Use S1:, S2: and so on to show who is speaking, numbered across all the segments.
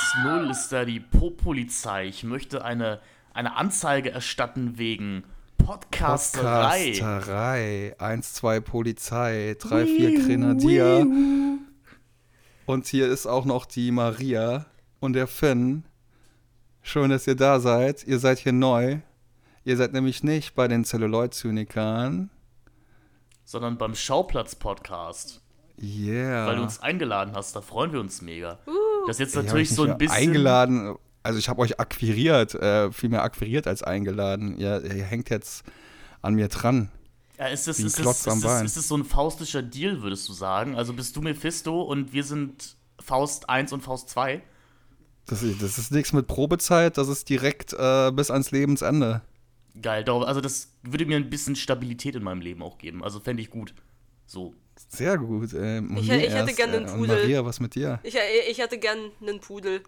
S1: 110 ist da die Po-Polizei. Ich möchte eine, eine Anzeige erstatten wegen Podcasterei.
S2: Podcasterei. 1, 2 Polizei, 3, 4 Grenadier. Und hier ist auch noch die Maria und der Finn. Schön, dass ihr da seid. Ihr seid hier neu. Ihr seid nämlich nicht bei den Celluloid-Zynikern.
S1: Sondern beim Schauplatz-Podcast.
S2: Yeah.
S1: Weil du uns eingeladen hast, da freuen wir uns mega.
S3: Uh.
S1: Das ist jetzt
S2: Ich hab
S1: natürlich
S2: euch
S1: so ein bisschen.
S2: Eingeladen, also ich habe euch akquiriert, äh, viel mehr akquiriert als eingeladen. Ihr, ihr hängt jetzt an mir dran.
S1: Ja, ist es, ist, es, ist, es, ist es so ein faustischer Deal, würdest du sagen? Also bist du Mephisto und wir sind Faust 1 und Faust 2?
S2: Das, ist- das ist nichts mit Probezeit, das ist direkt äh, bis ans Lebensende.
S1: Geil, also das würde mir ein bisschen Stabilität in meinem Leben auch geben. Also fände ich gut. So.
S2: Sehr gut. Ähm,
S3: Ich- ich hätte einen
S2: äh, und
S3: Pudel.
S2: Maria, was mit dir?
S3: Ich, ich hätte gern einen Pudel.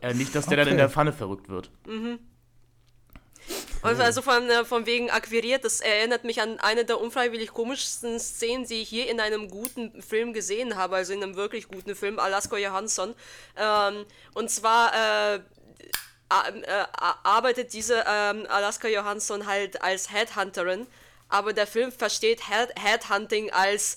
S1: Äh, nicht, dass der dann in
S2: Okay.
S1: der Pfanne verrückt wird.
S3: Und Also von, äh, von wegen akquiriert, das erinnert mich an eine der unfreiwillig komischsten Szenen, die ich hier in einem guten Film gesehen habe, also in einem wirklich guten Film, Alaska Johansson. Ähm, und zwar äh, äh, arbeitet diese ähm, Alaska Johansson halt als Headhunterin, aber der Film versteht Head Headhunting als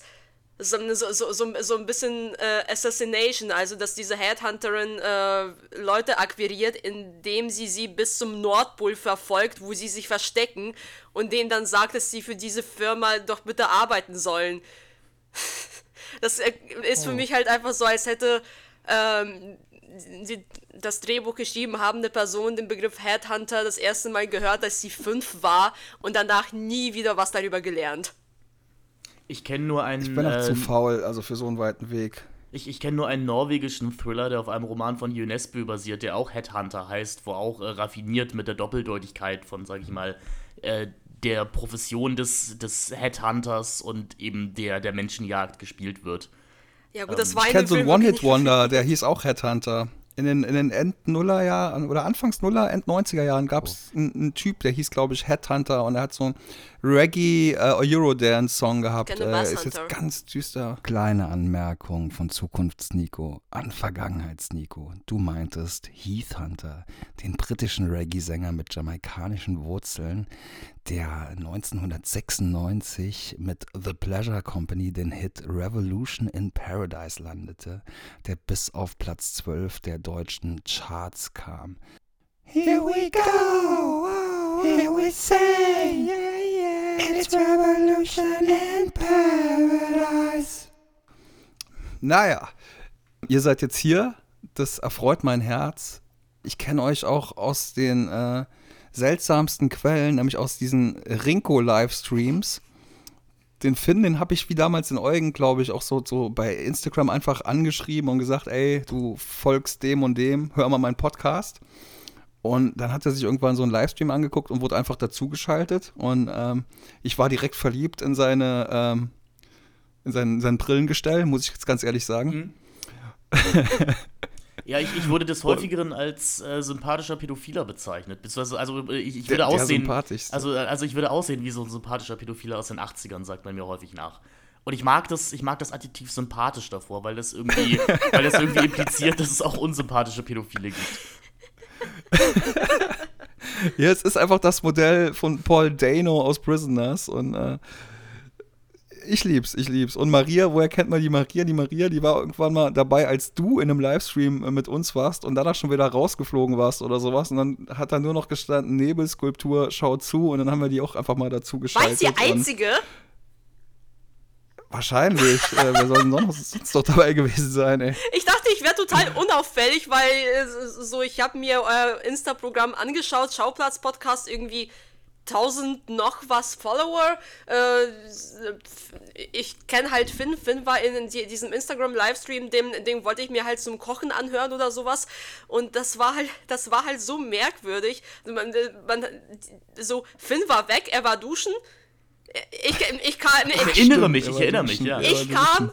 S3: so, so, so, so, so ein bisschen äh, Assassination, also dass diese Headhunterin äh, Leute akquiriert, indem sie sie bis zum Nordpol verfolgt, wo sie sich verstecken und denen dann sagt, dass sie für diese Firma doch bitte arbeiten sollen. Das äh, ist für mich halt einfach so, als hätte ähm, die, das Drehbuch geschrieben habende Person den Begriff Headhunter das erste Mal gehört, als sie fünf war und danach nie wieder was darüber gelernt.
S1: Ich kenne nur einen.
S2: Ich bin noch zu
S1: ähm,
S2: faul, also für so einen weiten Weg.
S1: Ich, ich kenne nur einen norwegischen Thriller, der auf einem Roman von UNESCO basiert, der auch Headhunter heißt, wo auch äh, raffiniert mit der Doppeldeutigkeit von, sag ich mal, äh, der Profession des, des Headhunters und eben der, der Menschenjagd gespielt wird.
S3: Ja gut, das war
S2: Ich kenne so einen One-Hit-Wonder, der hieß auch Headhunter. In den, in den End-Nuller-Jahren oder Anfangs-Nuller, End-90er-Jahren gab es einen, einen Typ, der hieß, glaube ich, Headhunter und er hat so einen Reggae- äh, Eurodance-Song gehabt. Äh, ist jetzt ganz düster. Kleine Anmerkung von Zukunfts-Nico an Vergangenheits-Nico. Du meintest Heath Hunter, den britischen Reggae-Sänger mit jamaikanischen Wurzeln, der 1996 mit The Pleasure Company den Hit Revolution in Paradise landete, der bis auf Platz 12 der deutschen Charts kam. Here we go, here we say, it's revolution in paradise. Naja, ihr seid jetzt hier, das erfreut mein Herz. Ich kenne euch auch aus den äh, seltsamsten Quellen, nämlich aus diesen Rinko-Livestreams. Den Finn, den habe ich wie damals in Eugen, glaube ich, auch so, so bei Instagram einfach angeschrieben und gesagt, ey, du folgst dem und dem, hör mal meinen Podcast. Und dann hat er sich irgendwann so einen Livestream angeguckt und wurde einfach dazugeschaltet. Und ähm, ich war direkt verliebt in seine, ähm, in sein, sein Brillengestell, muss ich jetzt ganz ehrlich sagen.
S1: Ja, ich, ich wurde des häufigeren als äh, sympathischer Pädophiler bezeichnet. Beziehungsweise, also äh, ich, ich
S2: Der-
S1: würde
S2: der
S1: aussehen.
S2: sympathischste.
S1: Also, äh, also ich würde aussehen wie so ein sympathischer Pädophiler aus den 80ern, sagt man mir häufig nach. Und ich mag das, ich mag das Adjektiv sympathisch davor, weil das irgendwie, weil das irgendwie impliziert, dass es auch unsympathische Pädophile gibt.
S2: Ja, es ist einfach das Modell von Paul Dano aus Prisoners und äh, ich lieb's, ich lieb's. Und Maria, woher kennt man die Maria? Die Maria, die war irgendwann mal dabei, als du in einem Livestream äh, mit uns warst und danach schon wieder rausgeflogen warst oder sowas. Und dann hat da nur noch gestanden, Nebelskulptur, schau zu. Und dann haben wir die auch einfach mal dazu
S3: War ich
S2: geschaltet.
S3: die
S2: und
S3: Einzige?
S2: Wahrscheinlich. äh, wer soll denn sonst, doch dabei gewesen sein, ey?
S3: Ich dachte, ich wäre total unauffällig, weil äh, so ich habe mir euer Insta-Programm angeschaut, Schauplatz-Podcast irgendwie 1000 noch was Follower. Äh, ich kenne halt Finn. Finn war in die, diesem Instagram-Livestream, dem, dem wollte ich mir halt zum Kochen anhören oder sowas. Und das war halt, das war halt so merkwürdig. Man, man, so, Finn war weg, er war duschen. Ich, ich kann.
S1: Ich
S3: Ich,
S1: erinnere mich, ich erinnere mich, ja.
S2: Ja.
S3: ich kam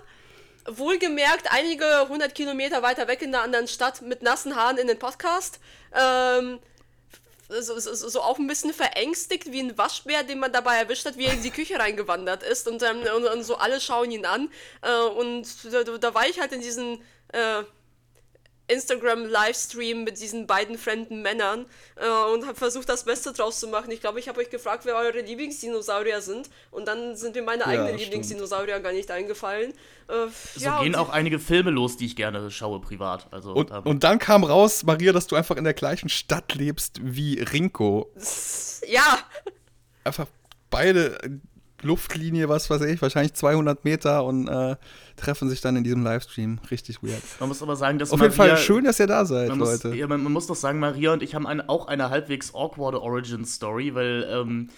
S3: wohlgemerkt einige hundert Kilometer weiter weg in der anderen Stadt mit nassen Haaren in den Podcast. Ähm, so, so, so auch ein bisschen verängstigt wie ein Waschbär, den man dabei erwischt hat, wie er in die Küche reingewandert ist. Und, ähm, und, und so alle schauen ihn an. Äh, und da, da war ich halt in diesen. Äh, Instagram-Livestream mit diesen beiden fremden Männern äh, und habe versucht, das Beste draus zu machen. Ich glaube, ich habe euch gefragt, wer eure Lieblingsdinosaurier sind und dann sind mir meine
S2: Ja,
S3: eigenen. Lieblingsdinosaurier gar nicht eingefallen. Äh,
S1: So
S3: ja,
S1: gehen auch einige Filme los, die ich gerne schaue privat. Also,
S2: Und,
S1: ähm,
S2: und dann kam raus, Maria, dass du einfach in der gleichen Stadt lebst wie Rinko.
S3: ja,
S2: Einfach beide äh, Luftlinie, was weiß ich, wahrscheinlich 200 Meter und äh, treffen sich dann in diesem Livestream. Richtig weird.
S1: man muss aber sagen, dass
S2: Auf
S1: Maria,
S2: jeden Fall schön, dass ihr da seid,
S1: man muss,
S2: Leute.
S1: ja, man, man muss doch sagen, Maria und ich haben eine, auch eine halbwegs awkwarde Origin-Story, weil ähm,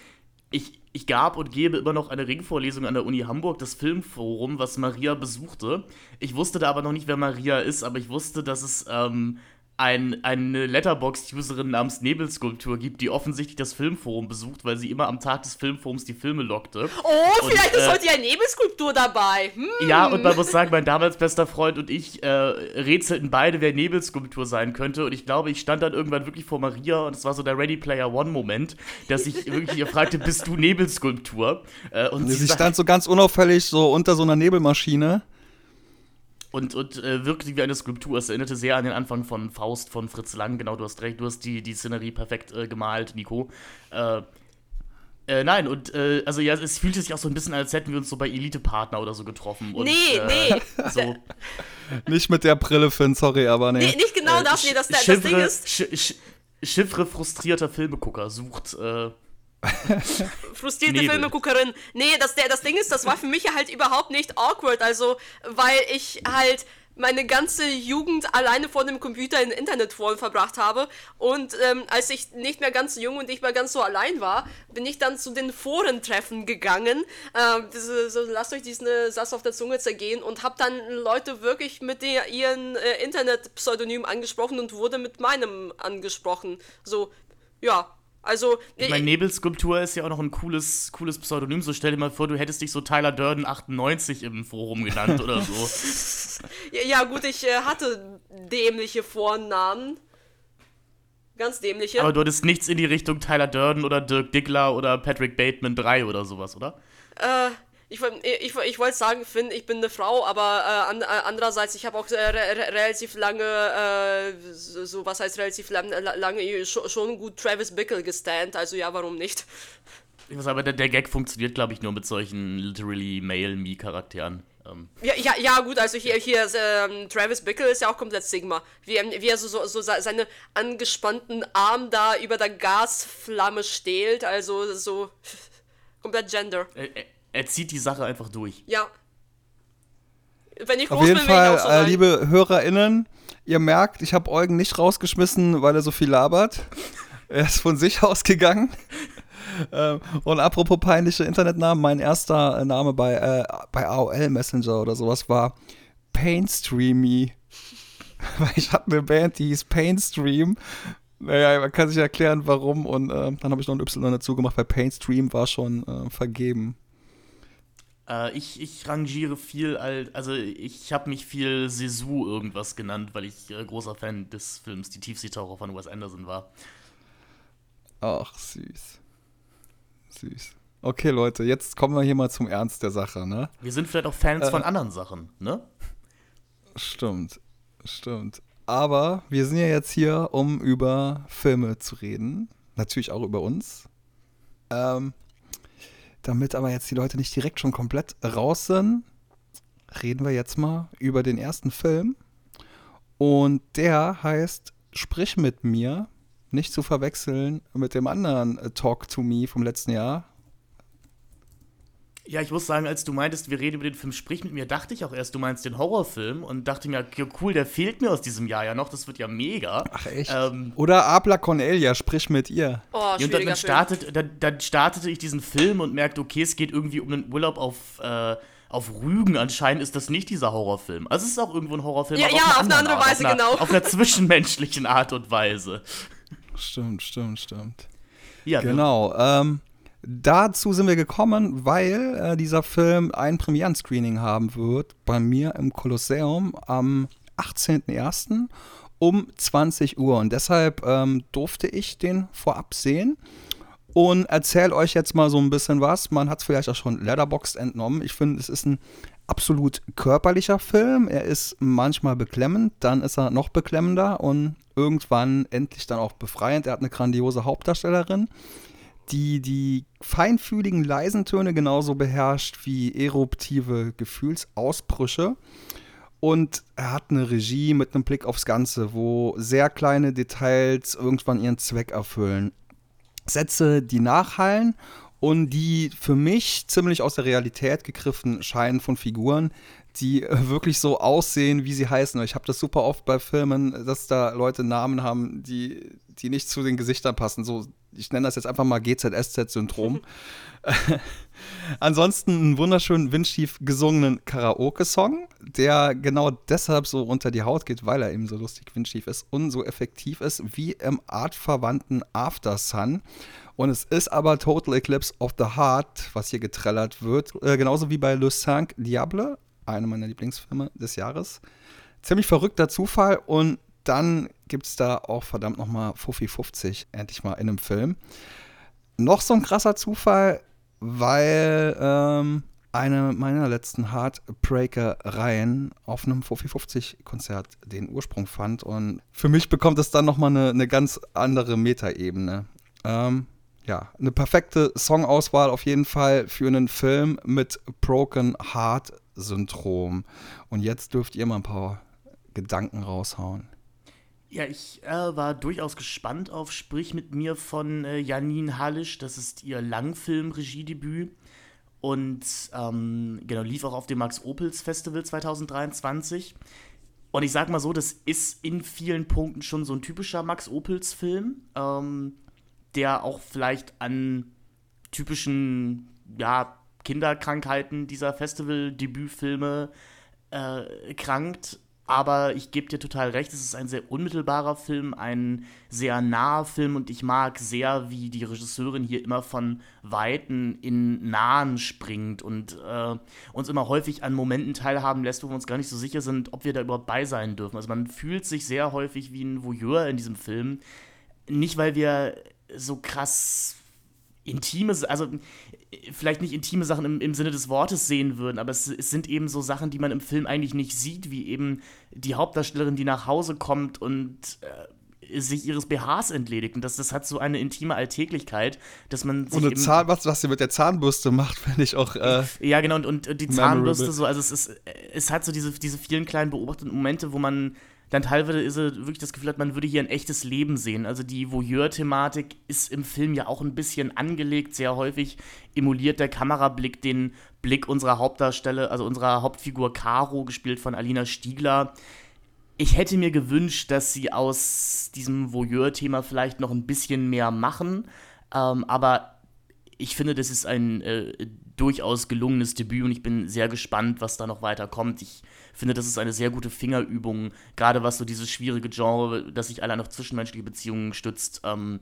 S1: ich, ich gab und gebe immer noch eine Ringvorlesung an der Uni Hamburg, das Filmforum, was Maria besuchte. Ich wusste da aber noch nicht, wer Maria ist, aber ich wusste, dass es ähm, ein, eine Letterboxd-Userin namens Nebelskulptur gibt, die offensichtlich das Filmforum besucht, weil sie immer am Tag des Filmforums die Filme lockte.
S3: Oh,
S1: Und,
S3: vielleicht ist
S1: äh,
S3: heute ja Nebelskulptur dabei. Hm.
S1: Ja, und man muss sagen, mein damals bester Freund und ich äh, rätselten beide, wer Nebelskulptur sein könnte. Und ich glaube, ich stand dann irgendwann wirklich vor Maria und es war so der Ready Player One-Moment, dass ich wirklich ihr fragte, bist du Nebelskulptur? Äh, und,
S2: Sie
S1: sa-
S2: stand so ganz unauffällig so unter so einer Nebelmaschine.
S1: Und, und äh, wirkte wie eine Skulptur. Es erinnerte sehr an den Anfang von Faust von Fritz Lang. Genau, du hast recht, du hast die, die Szenerie perfekt äh, gemalt, Nico. Äh, äh, nein, und äh, also ja, es fühlte sich auch so ein bisschen, als hätten wir uns so bei Elite-Partner oder so getroffen. Und,
S3: Nee,
S1: äh,
S3: nee.
S1: So,
S2: Nicht mit der Brille, Finn, sorry, aber nee.
S3: Nee, nicht genau das, nee, das, das, Ding ist,
S1: Sch Sch Chiffre frustrierter Filmegucker sucht. Äh,
S3: frustrierte
S1: Nebel.
S3: Filmeguckerin. Nee, das, der, das Ding ist, das war für mich halt überhaupt nicht awkward, also, weil ich halt meine ganze Jugend alleine vor dem Computer in Internetforen verbracht habe. Und ähm, als ich nicht mehr ganz jung und nicht mehr ganz so allein war, bin ich dann zu den Forentreffen gegangen. Ähm, diese, so, lasst euch diesen äh, Satz auf der Zunge zergehen und habe dann Leute wirklich mit der, ihren äh, Internet-Pseudonym angesprochen und wurde mit meinem angesprochen. So, ja. Also,
S1: ich meine, Nebelskulptur ist ja auch noch ein cooles, cooles Pseudonym. So stell dir mal vor, du hättest dich so Tyler Durden 98 im Forum genannt oder so.
S3: Ja, gut, ich äh, hatte dämliche Vornamen. Ganz dämliche.
S1: Aber du hattest nichts in die Richtung Tyler Durden oder Dirk Diggler oder Patrick Bateman 3 oder sowas, oder?
S3: äh, ich, woll- ich, woll- ich wollte sagen, Finn, ich bin eine Frau, aber äh, an, äh, andererseits, ich habe auch äh, re re relativ lange, äh, so, was heißt relativ lang, la- lange, schon, schon gut Travis Bickle gestand, also ja, warum nicht?
S1: Ich weiß aber, der, der Gag funktioniert, glaube ich, nur mit solchen literally male-me-Charakteren. Ähm,
S3: Ja, ja, ja, gut, also hier, hier ähm, Travis Bickle ist ja auch komplett Sigma. Wie, er- wie er so, so, so se- seine angespannten Arm da über der Gasflamme stählt, also so komplett Gender.
S1: er, er- zieht die Sache einfach durch.
S3: Ja. Wenn ich groß
S2: Auf jeden
S3: bin, will ich auch
S2: Fall,
S3: so
S2: äh, liebe HörerInnen, ihr merkt, ich habe Eugen nicht rausgeschmissen, weil er so viel labert. Er ist von sich ausgegangen. Ähm, Und apropos peinliche Internetnamen, mein erster äh, Name bei, äh, bei AOL Messenger oder sowas war Painstreamy. Weil ich hatte eine Band, die hieß Painstream. Naja, man kann sich erklären, warum. Und äh, dann habe ich noch ein Y dazu gemacht, weil Painstream war schon äh, vergeben.
S1: Äh, ich, ich rangiere viel, al- also ich habe mich viel Sesu irgendwas genannt, weil ich äh, großer Fan des Films Die Tiefseetaucher von Wes Anderson war.
S2: Ach, süß. Süß. Okay, Leute, jetzt kommen wir hier mal zum Ernst der Sache, ne?
S1: Wir sind vielleicht auch Fans
S2: Äh.
S1: von anderen Sachen, ne?
S2: Stimmt, stimmt. Aber wir sind ja jetzt hier, um über Filme zu reden. Natürlich auch über uns. Ähm, damit aber jetzt die Leute nicht direkt schon komplett raus sind, reden wir jetzt mal über den ersten Film. Und der heißt Sprich mit mir. Nicht zu verwechseln mit dem anderen äh, Talk to Me vom letzten Jahr.
S1: Ja, ich muss sagen, als du meintest, wir reden über den Film Sprich mit mir, dachte ich auch erst, du meinst den Horrorfilm und dachte mir, ja, cool, der fehlt mir aus diesem Jahr ja noch, das wird ja mega.
S2: Ach echt?
S1: Ähm,
S2: Oder Abla Cornelia, sprich mit ihr.
S3: Oh,
S1: Ja, und dann, dann, startet, dann, dann startete ich diesen Film und merkte, okay, es geht irgendwie um einen Urlaub auf, äh, auf Rügen. Anscheinend ist das nicht dieser Horrorfilm. Also es ist auch irgendwo ein Horrorfilm,
S3: Ja,
S1: aber
S3: ja,
S1: auf
S3: auf
S1: eine, andere
S3: Weise,
S1: auf einer,
S3: genau.
S1: Auf einer zwischenmenschlichen Art und Weise.
S2: Stimmt, stimmt, stimmt.
S1: Ja, wir-
S2: Genau. Ähm, dazu sind wir gekommen, weil äh, dieser Film ein Premieren-Screening haben wird bei mir im Kolosseum am 18.01. um 20 Uhr. Und deshalb ähm, durfte ich den vorab sehen und erzähle euch jetzt mal so ein bisschen was. Man hat es vielleicht auch schon Letterboxd entnommen. Ich finde, es ist ein absolut körperlicher Film. Er ist manchmal beklemmend, dann ist er noch beklemmender und irgendwann endlich dann auch befreiend. Er hat eine grandiose Hauptdarstellerin, die die feinfühligen leisen Töne genauso beherrscht wie eruptive Gefühlsausbrüche. Und er hat eine Regie mit einem Blick aufs Ganze, wo sehr kleine Details irgendwann ihren Zweck erfüllen. Sätze, die nachhallen und die für mich ziemlich aus der Realität gegriffen scheinen von Figuren, die wirklich so aussehen, wie sie heißen. Ich habe das super oft bei Filmen, dass da Leute Namen haben, die, die nicht zu den Gesichtern passen. So, ich nenne das jetzt einfach mal GZSZ-Syndrom. Ansonsten einen wunderschönen windschief gesungenen Karaoke-Song, der genau deshalb so unter die Haut geht, weil er eben so lustig windschief ist und so effektiv ist wie im artverwandten After Sun. Und es ist aber Total Eclipse of the Heart, was hier getrellert wird. Äh, genauso wie bei Le Cinq Diable, einer meiner Lieblingsfilme des Jahres. Ziemlich verrückter Zufall und dann gibt es da auch verdammt nochmal Fuffi 50, endlich mal in einem Film. Noch so ein krasser Zufall, weil ähm, eine meiner letzten Heartbreaker-Reihen auf einem Fuffi 50 Konzert den Ursprung fand. Und für mich bekommt es dann nochmal eine, eine ganz andere Metaebene. Ähm, ja, eine perfekte Songauswahl auf jeden Fall für einen Film mit Broken Heart Syndrom. Und jetzt dürft ihr mal ein paar Gedanken raushauen.
S1: Ja, ich äh, war durchaus gespannt auf Sprich mit mir von äh, Janine Hallisch. Das ist ihr Langfilm-Regiedebüt. Und ähm, genau, lief auch auf dem Max Opels Festival 2023. Und ich sag mal so, das ist in vielen Punkten schon so ein typischer Max Opels-Film. Ähm, der auch vielleicht an typischen ja, Kinderkrankheiten dieser Festival-Debütfilme äh, krankt. Aber ich gebe dir total recht, es ist ein sehr unmittelbarer Film, ein sehr naher Film und ich mag sehr, wie die Regisseurin hier immer von Weiten in Nahen springt und äh, uns immer häufig an Momenten teilhaben lässt, wo wir uns gar nicht so sicher sind, ob wir da überhaupt bei sein dürfen. Also man fühlt sich sehr häufig wie ein Voyeur in diesem Film. Nicht, weil wir so krass intime, also vielleicht nicht intime Sachen im, im Sinne des Wortes sehen würden, aber es, es, sind eben so Sachen, die man im Film eigentlich nicht sieht, wie eben die Hauptdarstellerin, die nach Hause kommt und äh, sich ihres BHs entledigt. Und das, das hat so eine intime Alltäglichkeit, dass man
S2: sich. Und eine Zahn, was, was sie mit der Zahnbürste macht, finde ich auch. Äh,
S1: ja, genau, und, und die Zahnbürste so, also es ist, es hat so diese, diese vielen kleinen beobachteten Momente, wo man dann teilweise ist es wirklich das Gefühl hat, man würde hier ein echtes Leben sehen. Also die Voyeur-Thematik ist im Film ja auch ein bisschen angelegt. Sehr häufig emuliert der Kamerablick den Blick unserer Hauptdarsteller, also unserer Hauptfigur Caro, gespielt von Alina Stiegler. Ich hätte mir gewünscht, dass sie aus diesem Voyeur-Thema vielleicht noch ein bisschen mehr machen. Ähm, aber ich finde, das ist ein äh, durchaus gelungenes Debüt und ich bin sehr gespannt, was da noch weiter kommt. Ich finde, das ist eine sehr gute Fingerübung, gerade was so dieses schwierige Genre, das sich allein auf zwischenmenschliche Beziehungen stützt. Ähm,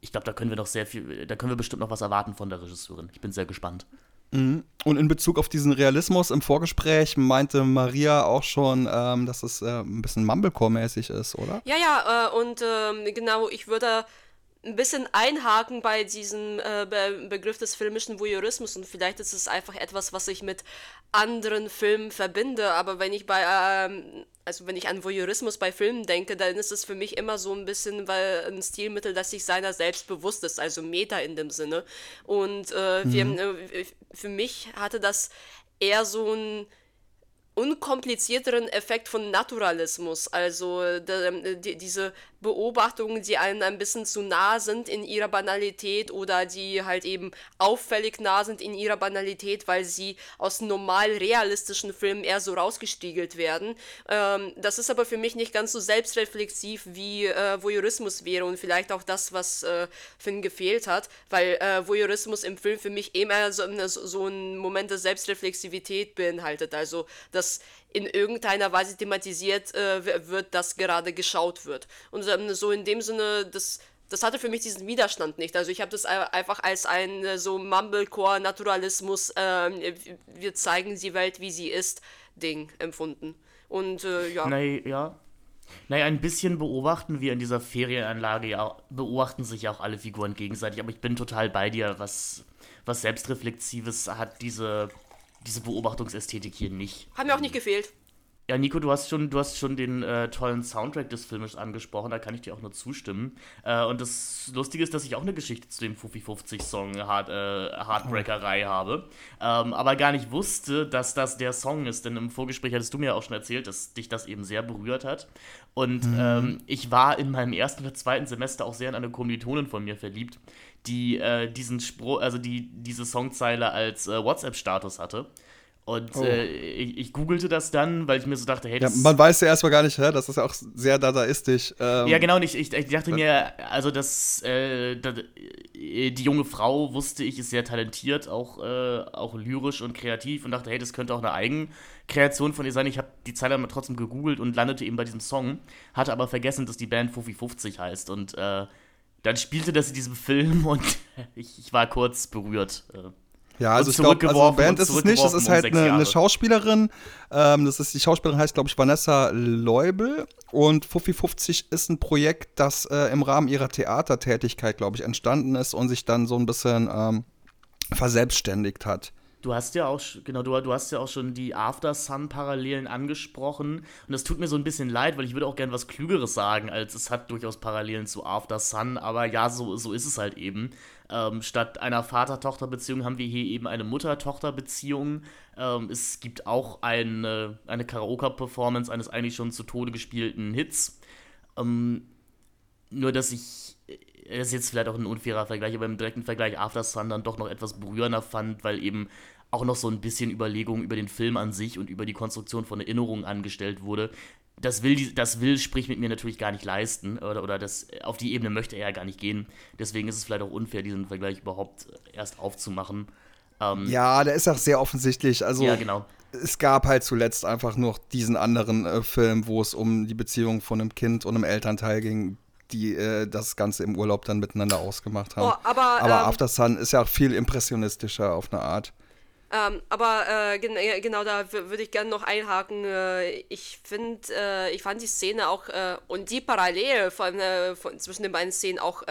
S1: ich glaube, da können wir noch sehr viel, da können wir bestimmt noch was erwarten von der Regisseurin. Ich bin sehr gespannt.
S2: Mhm. Und in Bezug auf diesen Realismus im Vorgespräch meinte Maria auch schon, ähm, dass es äh, ein bisschen Mumblecore-mäßig ist, oder?
S3: Ja, ja, äh, und äh, genau, ich würde ein bisschen einhaken bei diesem äh, Be Begriff des filmischen Voyeurismus und vielleicht ist es einfach etwas, was ich mit anderen Filmen verbinde, aber wenn ich bei, ähm, also wenn ich an Voyeurismus bei Filmen denke, dann ist es für mich immer so ein bisschen weil ein Stilmittel, das sich seiner selbst bewusst ist, also Meta in dem Sinne. Und äh, mhm. wir, äh, für mich hatte das eher so ein unkomplizierteren Effekt von Naturalismus, also de, die, diese Beobachtungen, die einem ein bisschen zu nah sind in ihrer Banalität oder die halt eben auffällig nah sind in ihrer Banalität, weil sie aus normal realistischen Filmen eher so rausgestiegelt werden. Ähm, das ist aber für mich nicht ganz so selbstreflexiv wie äh, Voyeurismus wäre und vielleicht auch das, was äh, Finn gefehlt hat, weil äh, Voyeurismus im Film für mich immer so, so einen Moment der Selbstreflexivität beinhaltet, also dass in irgendeiner Weise thematisiert äh, wird, dass gerade geschaut wird. Und ähm, so in dem Sinne, das, das hatte für mich diesen Widerstand nicht. Also ich habe das einfach als ein äh, so Mumblecore-Naturalismus, äh, wir zeigen die Welt, wie sie ist, Ding empfunden. Und äh, ja.
S1: Nee, ja. Naja, ein bisschen beobachten wir in dieser Ferienanlage ja, beobachten sich ja auch alle Figuren gegenseitig, aber ich bin total bei dir, was, was Selbstreflexives hat diese diese Beobachtungsästhetik hier nicht.
S3: Hat mir auch nicht gefehlt.
S1: Ja, Nico, du hast schon, du hast schon den äh, tollen Soundtrack des Filmes angesprochen, da kann ich dir auch nur zustimmen. Äh, und das Lustige ist, dass ich auch eine Geschichte zu dem Fuffi 50 Song Hard, äh, Heartbreakerei habe, ähm, aber gar nicht wusste, dass das der Song ist, denn im Vorgespräch hattest du mir auch schon erzählt, dass dich das eben sehr berührt hat. Und mhm. ähm, ich war in meinem ersten oder zweiten Semester auch sehr in eine Kommilitonin von mir verliebt, die äh, diesen Spruch, also die diese Songzeile als äh, WhatsApp-Status hatte. Und oh. äh, ich, ich, googelte das dann, weil ich mir so dachte, hey,
S2: das ja, man weiß ja erstmal gar nicht, hä? das ist ja auch sehr dadaistisch.
S1: Ähm, ja, genau, und ich, ich, ich dachte mir, also das, äh, das, äh, die junge Frau wusste ich, ist sehr talentiert, auch, äh, auch lyrisch und kreativ und dachte, hey, das könnte auch eine Eigenkreation von ihr sein. Ich habe die Zeile aber trotzdem gegoogelt und landete eben bei diesem Song, hatte aber vergessen, dass die Band Fufi 50 heißt und äh, dann spielte das in diesem Film und ich, ich war kurz berührt.
S2: Ja, also ich glaube, also Band ist es nicht, es ist halt eine, eine, Schauspielerin. Ähm, das ist, die Schauspielerin heißt, glaube ich, Vanessa Leubel. Und Fuffi 50 ist ein Projekt, das äh, im Rahmen ihrer Theatertätigkeit, glaube ich, entstanden ist und sich dann so ein bisschen ähm, verselbstständigt hat.
S1: Du hast ja auch, genau, du, du hast ja auch schon die After Sun-Parallelen angesprochen. Und das tut mir so ein bisschen leid, weil ich würde auch gern was Klügeres sagen, als es hat durchaus Parallelen zu After Sun. Aber ja, so, so ist es halt eben. Ähm, statt einer Vater-Tochter-Beziehung haben wir hier eben eine Mutter-Tochter-Beziehung. Ähm, es gibt auch eine, eine Karaoke-Performance eines eigentlich schon zu Tode gespielten Hits. Ähm, nur, dass ich das ist jetzt vielleicht auch ein unfairer Vergleich, aber im direkten Vergleich After Sun dann doch noch etwas berührender fand, weil eben auch noch so ein bisschen Überlegung über den Film an sich und über die Konstruktion von Erinnerungen angestellt wurde. Das will, das will sprich mit mir natürlich gar nicht leisten oder, oder das, auf die Ebene möchte er ja gar nicht gehen. Deswegen ist es vielleicht auch unfair, diesen Vergleich überhaupt erst aufzumachen.
S2: Ähm, ja, der ist auch sehr offensichtlich. Also,
S1: ja, genau.
S2: Es gab halt zuletzt einfach nur diesen anderen äh, Film, wo es um die Beziehung von einem Kind und einem Elternteil ging, die äh, das Ganze im Urlaub dann miteinander ausgemacht haben. Oh, aber aber ähm, After Sun ist ja auch viel impressionistischer auf eine Art.
S3: Ähm, aber äh, gen äh, genau da würde ich gerne noch einhaken. Äh, ich finde, äh, ich fand die Szene auch äh, und die Parallele von, äh, von, zwischen den beiden Szenen auch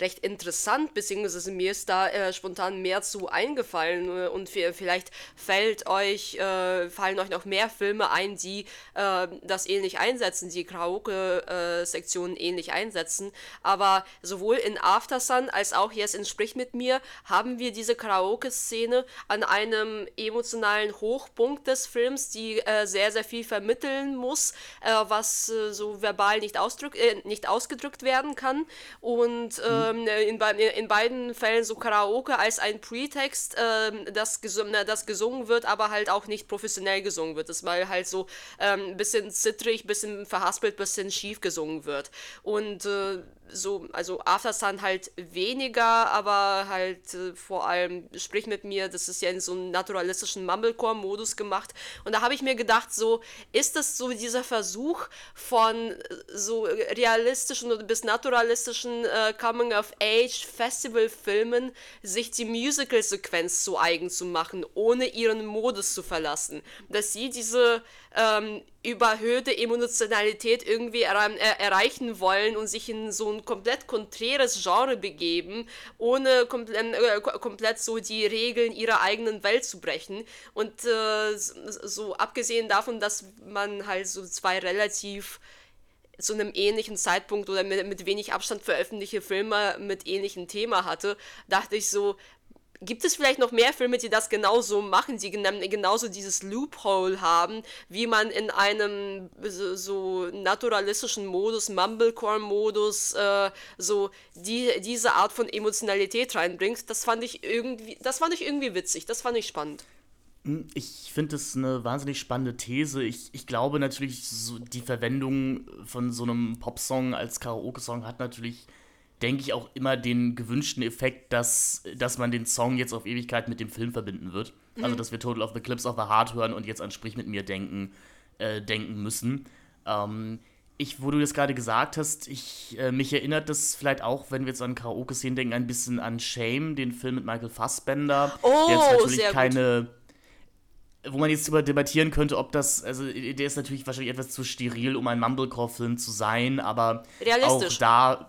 S3: recht interessant, beziehungsweise mir ist da spontan mehr zu eingefallen und vielleicht fällt euch, fallen euch noch mehr Filme ein, die das ähnlich einsetzen, die Karaoke-Sektionen ähnlich einsetzen. Aber sowohl in After Sun als auch jetzt in Sprich mit mir haben wir diese Karaoke-Szene an einem emotionalen Hochpunkt des Films, die äh, sehr, sehr viel vermitteln muss, äh, was äh, so verbal nicht, ausdrück, äh, nicht ausgedrückt werden kann. Und ähm, in, in beiden Fällen so Karaoke als ein Pretext, ähm, das, gesungen, das gesungen wird, aber halt auch nicht professionell gesungen wird. Das mal halt so ein ähm, bisschen zittrig, bisschen verhaspelt, bisschen schief gesungen wird. Und äh, so, also After Sun halt weniger, aber halt äh, vor allem sprich mit mir, das ist ja in so einem naturalistischen Mumblecore-Modus gemacht. Und da habe ich mir gedacht, so, ist das so dieser Versuch von äh, so realistischen bis naturalistischen äh, Coming-of-Age-Festival-Filmen, sich die Musical-Sequenz zu eigen zu machen, ohne ihren Modus zu verlassen. Dass sie diese ähm, überhöhte Emotionalität irgendwie er er erreichen wollen und sich in so ein komplett konträres Genre begeben, ohne komplett, äh, komplett so die Regeln ihrer eigenen Welt zu brechen. Und äh, so abgesehen davon, dass man halt so zwei relativ zu einem ähnlichen Zeitpunkt oder mit, mit wenig Abstand veröffentlichte Filme mit ähnlichem Thema hatte, dachte ich so, Gibt es vielleicht noch mehr Filme, die das genauso machen, die genauso dieses Loophole haben, wie man in einem so, so naturalistischen Modus, Mumblecore-Modus, äh, so die, diese Art von Emotionalität reinbringt? Das fand ich irgendwie, das fand ich irgendwie witzig, das fand ich spannend.
S1: Hm, ich finde das eine wahnsinnig spannende These. Ich, ich glaube natürlich, so die Verwendung von so einem Popsong als Karaoke-Song hat natürlich denke ich, auch immer den gewünschten Effekt, dass, dass man den Song jetzt auf Ewigkeit mit dem Film verbinden wird. Mhm. Also, dass wir Total of the Clips of the Heart hören und jetzt an Sprich mit mir denken, äh, denken müssen. Ähm, ich, wo du das gerade gesagt hast, ich, äh, mich erinnert das vielleicht auch, wenn wir jetzt an Karaoke-Szenen denken, ein bisschen an Shame, den Film mit Michael Fassbender.
S3: Oh,
S1: der
S3: jetzt natürlich
S1: keine. Gut wo man jetzt darüber debattieren könnte, ob das, also der ist natürlich wahrscheinlich etwas zu steril, um ein Mumblecore-Film zu sein, aber auch da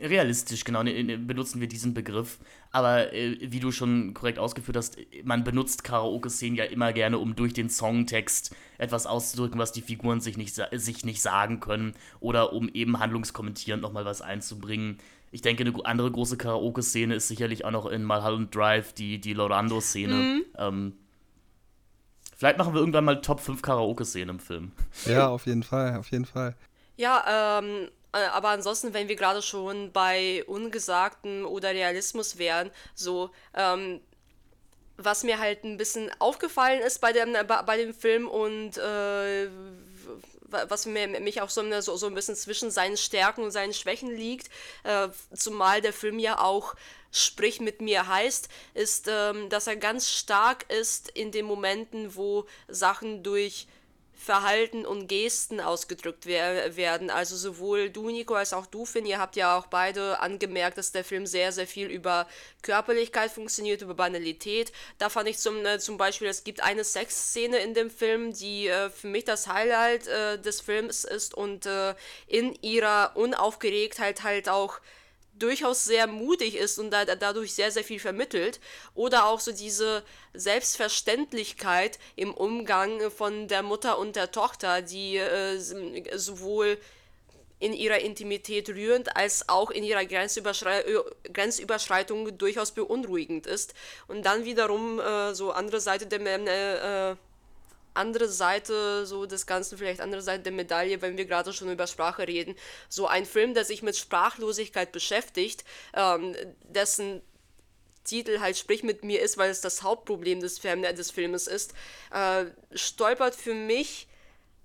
S1: Realistisch, genau, ne, ne, benutzen wir diesen Begriff. Aber äh, wie du schon korrekt ausgeführt hast, man benutzt Karaoke-Szenen ja immer gerne, um durch den Songtext etwas auszudrücken, was die Figuren sich nicht, sich nicht sagen können. Oder um eben handlungskommentierend nochmal was einzubringen. Ich denke, eine andere große Karaoke-Szene ist sicherlich auch noch in Mulholland Drive die, die Lorando-Szene. Mhm. Ähm, vielleicht machen wir irgendwann mal Top 5 Karaoke-Szenen im Film.
S2: Ja, auf jeden Fall, auf jeden Fall.
S3: Ja, ähm, äh, aber ansonsten, wenn wir gerade schon bei Ungesagten oder Realismus wären, so, ähm, was mir halt ein bisschen aufgefallen ist bei dem, bei dem Film und äh, was mir, mich auch so, so, so ein bisschen zwischen seinen Stärken und seinen Schwächen liegt, äh, zumal der Film ja auch Sprich mit mir heißt, ist, ähm, dass er ganz stark ist in den Momenten, wo Sachen durch Verhalten und Gesten ausgedrückt wer werden. Also sowohl du, Nico, als auch du, Finn, ihr habt ja auch beide angemerkt, dass der Film sehr, sehr viel über Körperlichkeit funktioniert, über Banalität. Da fand ich zum, äh, zum Beispiel, es gibt eine Sexszene in dem Film, die äh, für mich das Highlight äh, des Films ist und äh, in ihrer Unaufgeregtheit halt auch durchaus sehr mutig ist und da, dadurch sehr, sehr viel vermittelt. Oder auch so diese Selbstverständlichkeit im Umgang von der Mutter und der Tochter, die äh, sowohl in ihrer Intimität rührend als auch in ihrer Grenzüberschrei Grenzüberschreitung durchaus beunruhigend ist. Und dann wiederum äh, so andere Seite der äh, andere Seite so des Ganzen, vielleicht andere Seite der Medaille, wenn wir gerade schon über Sprache reden. So ein Film, der sich mit Sprachlosigkeit beschäftigt, ähm, dessen Titel halt Sprich mit mir ist, weil es das Hauptproblem des, Film, des Filmes ist, äh, stolpert für mich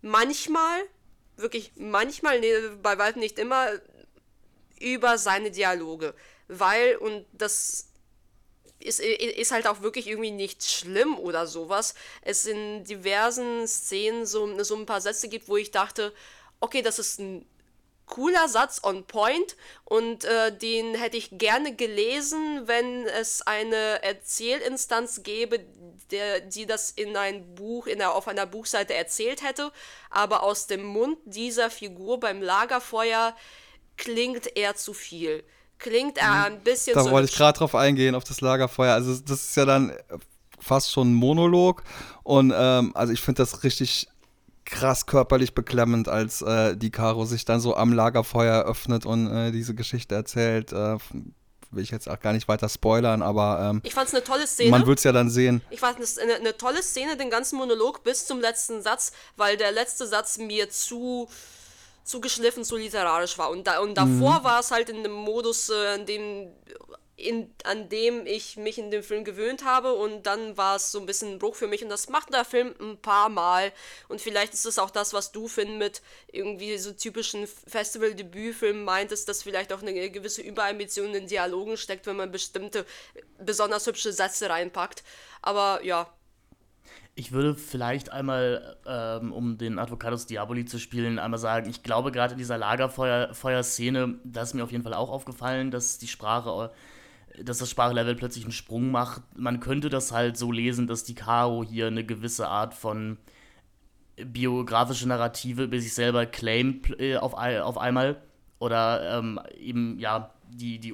S3: manchmal, wirklich manchmal, nee, bei weitem nicht immer, über seine Dialoge. Weil, und das ist, ist halt auch wirklich irgendwie nicht schlimm oder sowas. Es in diversen Szenen so, so ein paar Sätze gibt, wo ich dachte, okay, das ist ein cooler Satz on point und äh, den hätte ich gerne gelesen, wenn es eine Erzählinstanz gäbe, der, die das in ein Buch, in der, auf einer Buchseite erzählt hätte. Aber aus dem Mund dieser Figur beim Lagerfeuer klingt er zu viel klingt er mhm. ein bisschen
S2: Da so wollte ich gerade drauf eingehen, auf das Lagerfeuer. Also das ist ja dann fast schon ein Monolog und ähm, also ich finde das richtig krass körperlich beklemmend, als äh, die Caro sich dann so am Lagerfeuer öffnet und äh, diese Geschichte erzählt. Äh, will ich jetzt auch gar nicht weiter spoilern, aber ähm,
S3: ich fand es eine tolle Szene.
S2: Man wird es ja dann sehen.
S3: Ich fand es eine, eine tolle Szene, den ganzen Monolog bis zum letzten Satz, weil der letzte Satz mir zu zu geschliffen, zu literarisch war. Und, da, und davor mhm. war es halt in einem Modus, äh, in dem, in, an dem ich mich in dem Film gewöhnt habe und dann war es so ein bisschen ein Bruch für mich und das macht der Film ein paar Mal und vielleicht ist es auch das, was du, Finn, mit irgendwie so typischen Festival-Debütfilmen meintest, dass vielleicht auch eine gewisse Überambition in den Dialogen steckt, wenn man bestimmte besonders hübsche Sätze reinpackt. Aber ja,
S1: ich würde vielleicht einmal, ähm, um den Advocatus Diaboli zu spielen, einmal sagen, ich glaube gerade in dieser Lagerfeuer-Szene, da ist mir auf jeden Fall auch aufgefallen, dass die Sprache, dass das Sprachlevel plötzlich einen Sprung macht. Man könnte das halt so lesen, dass die Caro hier eine gewisse Art von biografische Narrative über sich selber claimt äh, auf, auf einmal. Oder ähm, eben, ja, die, die